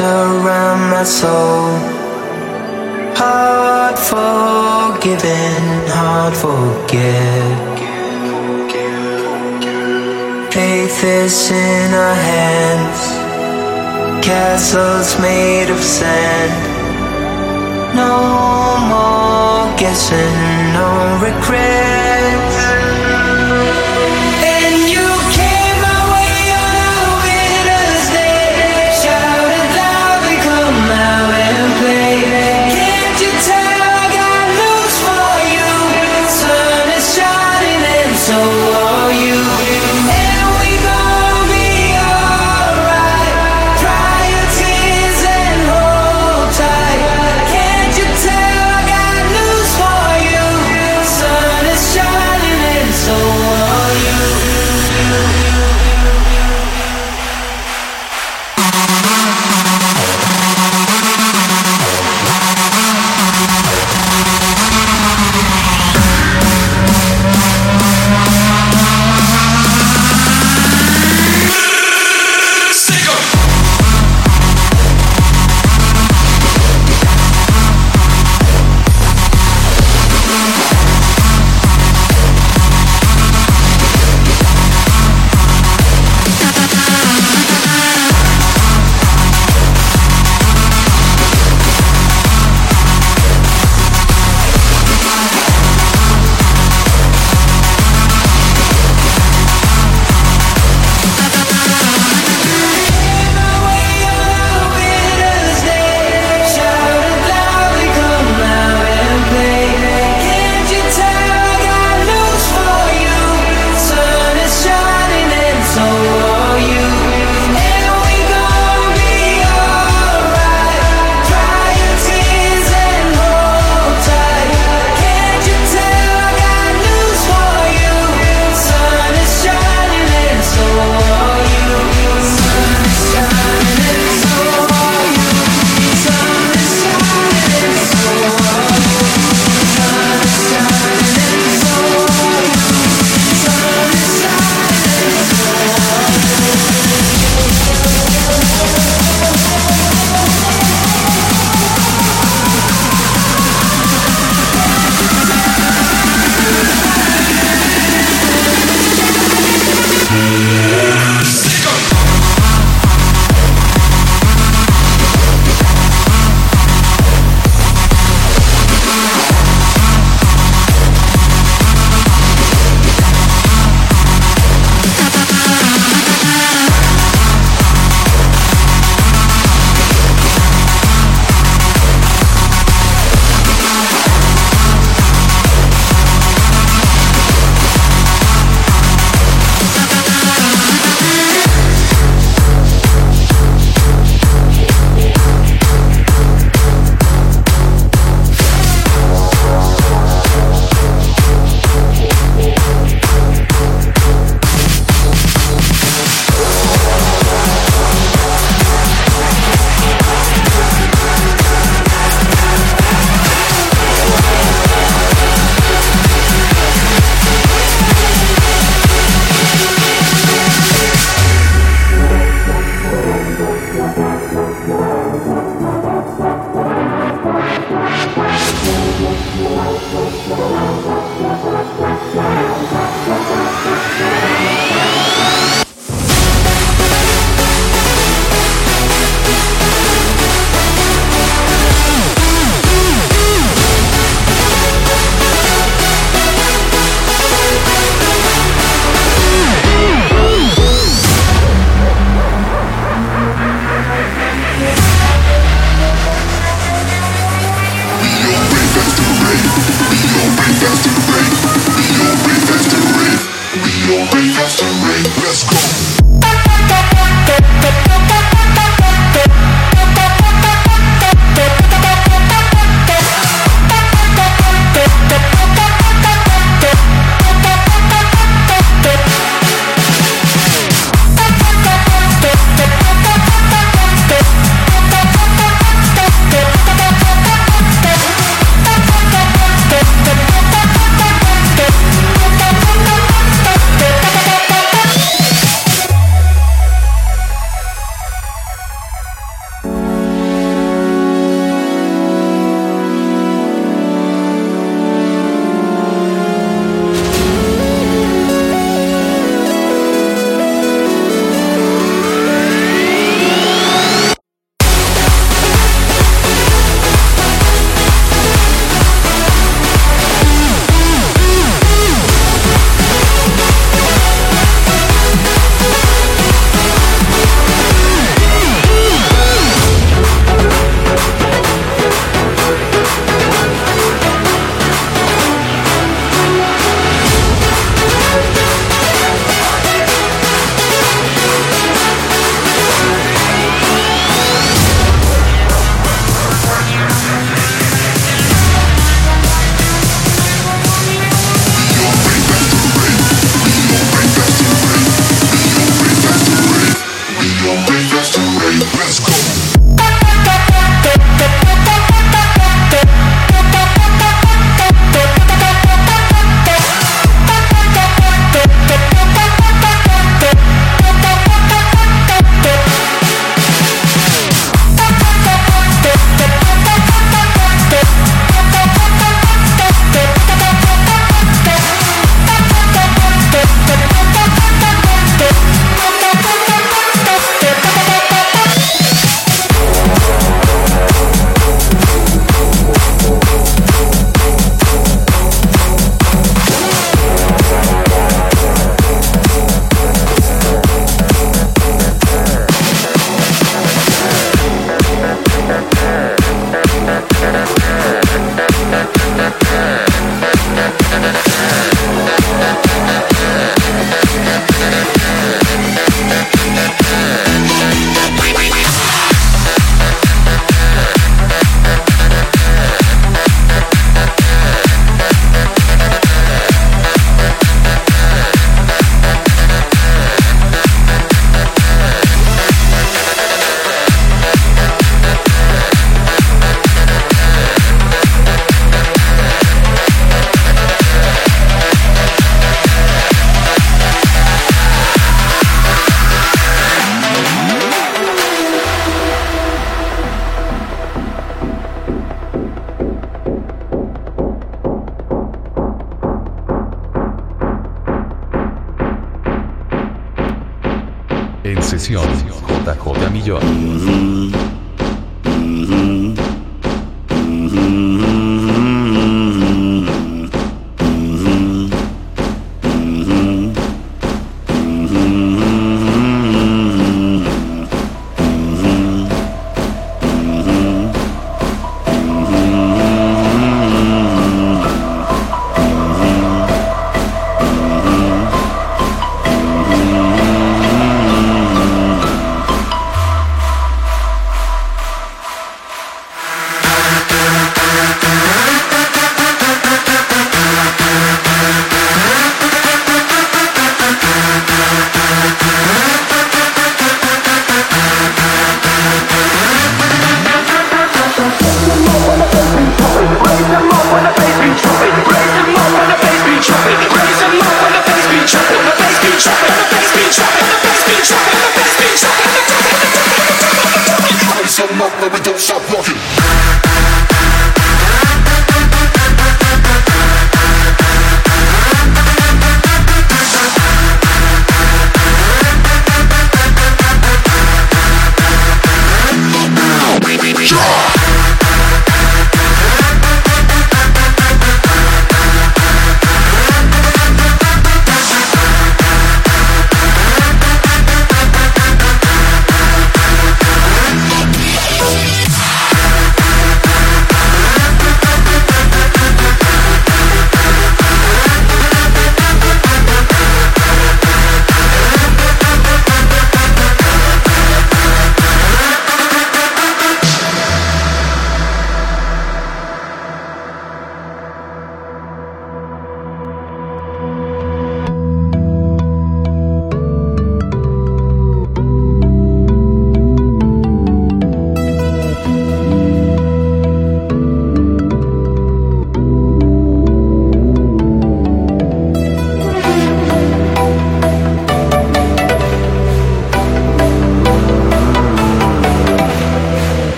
around my soul. Hard forgiving, hard forget. Faith is in our hands, castles made of sand. No more guessing, no regrets.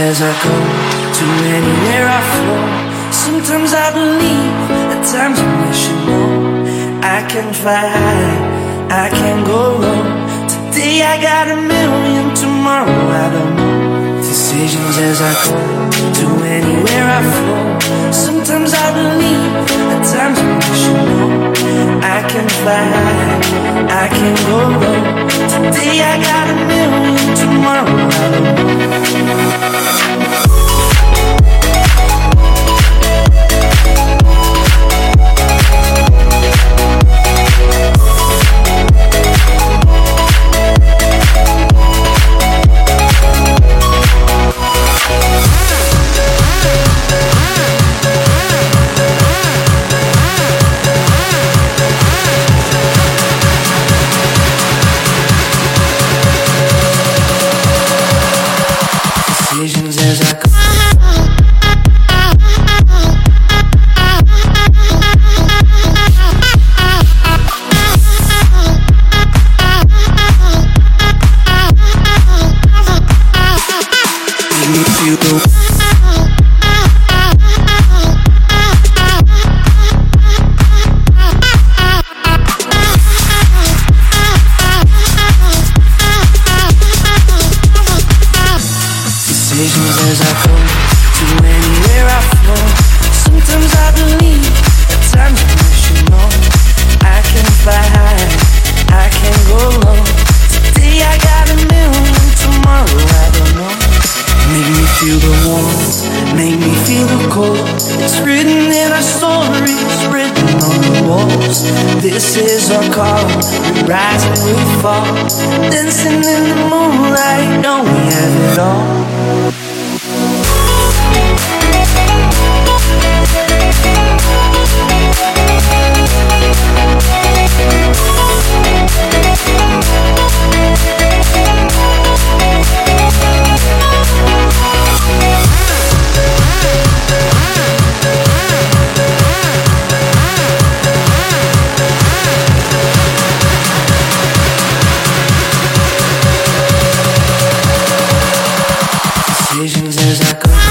As I go Decisions as I go.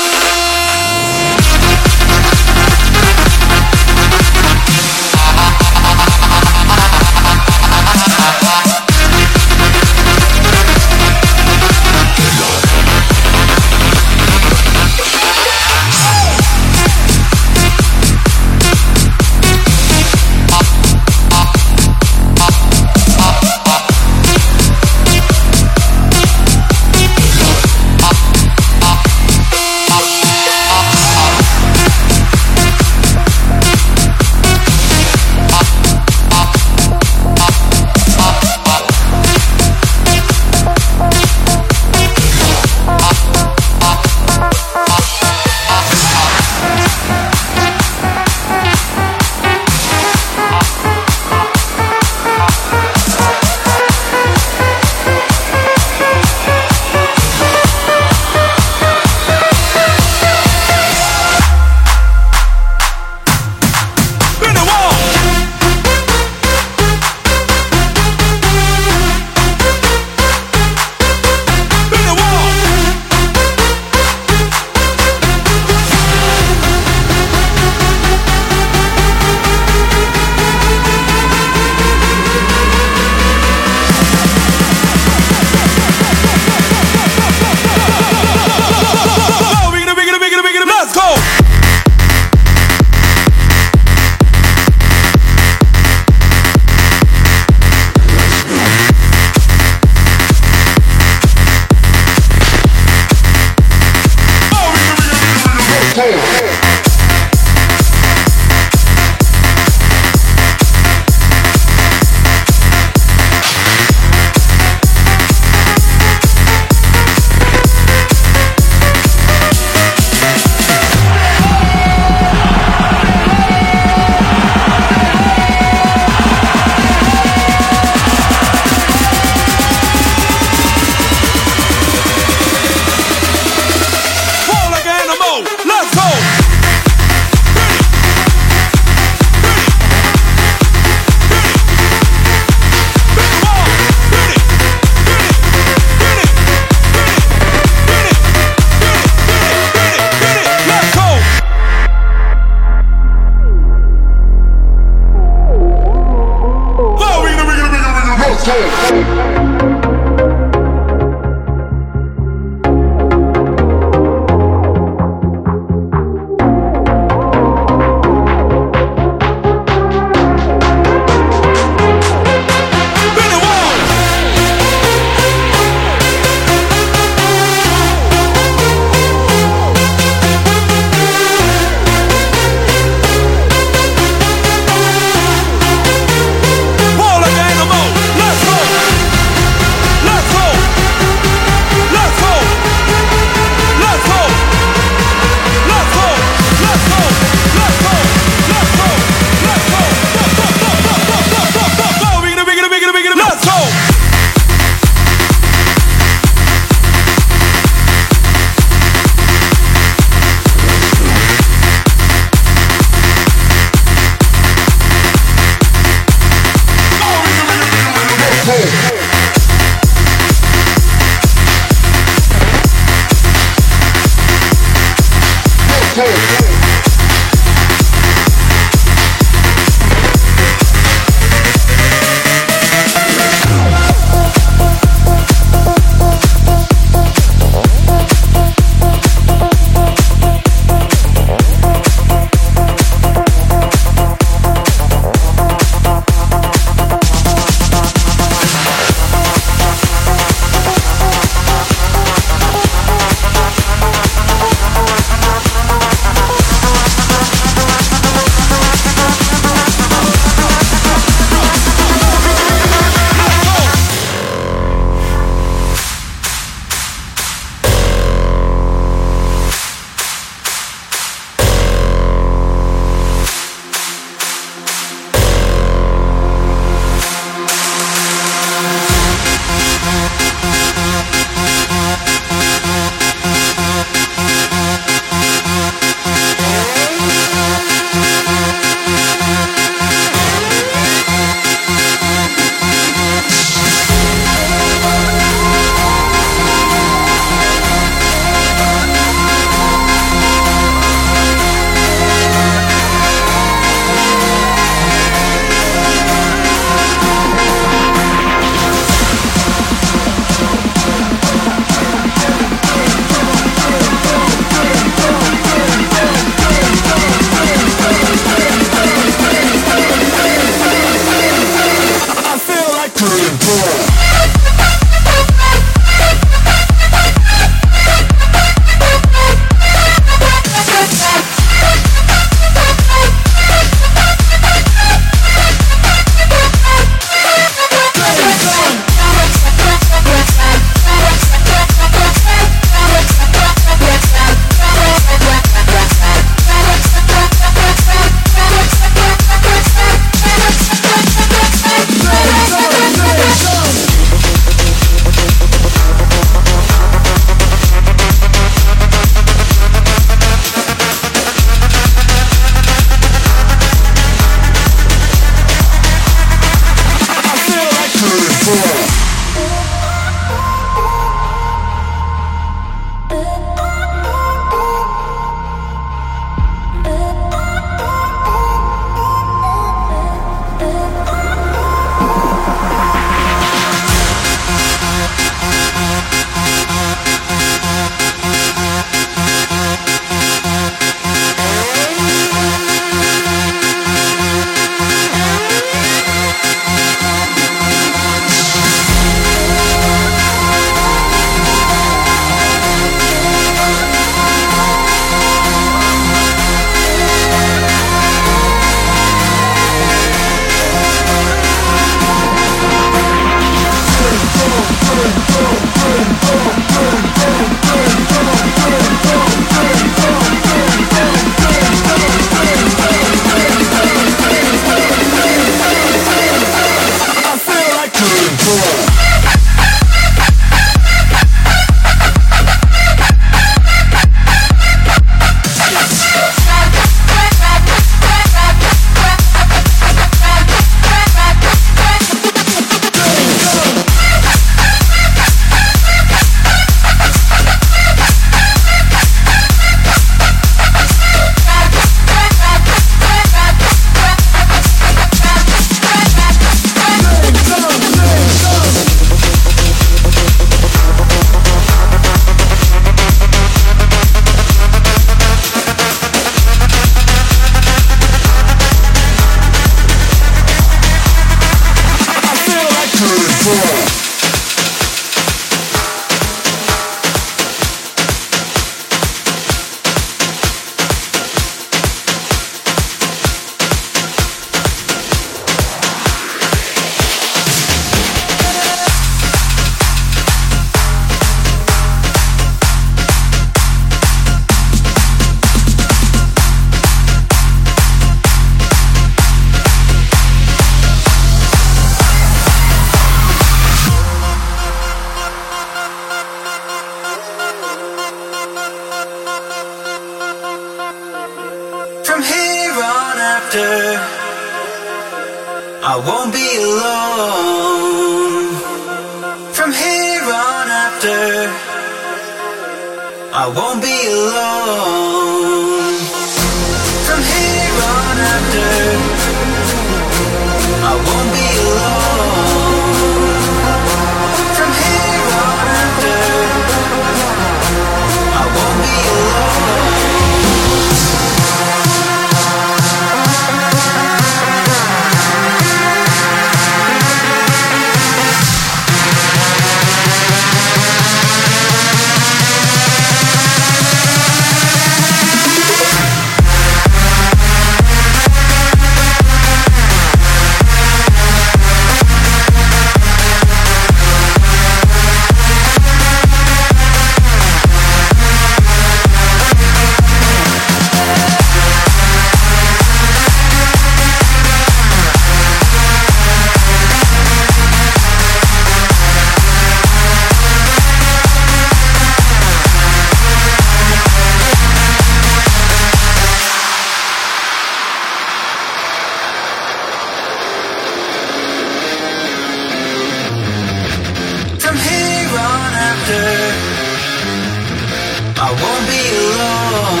I won't be alone.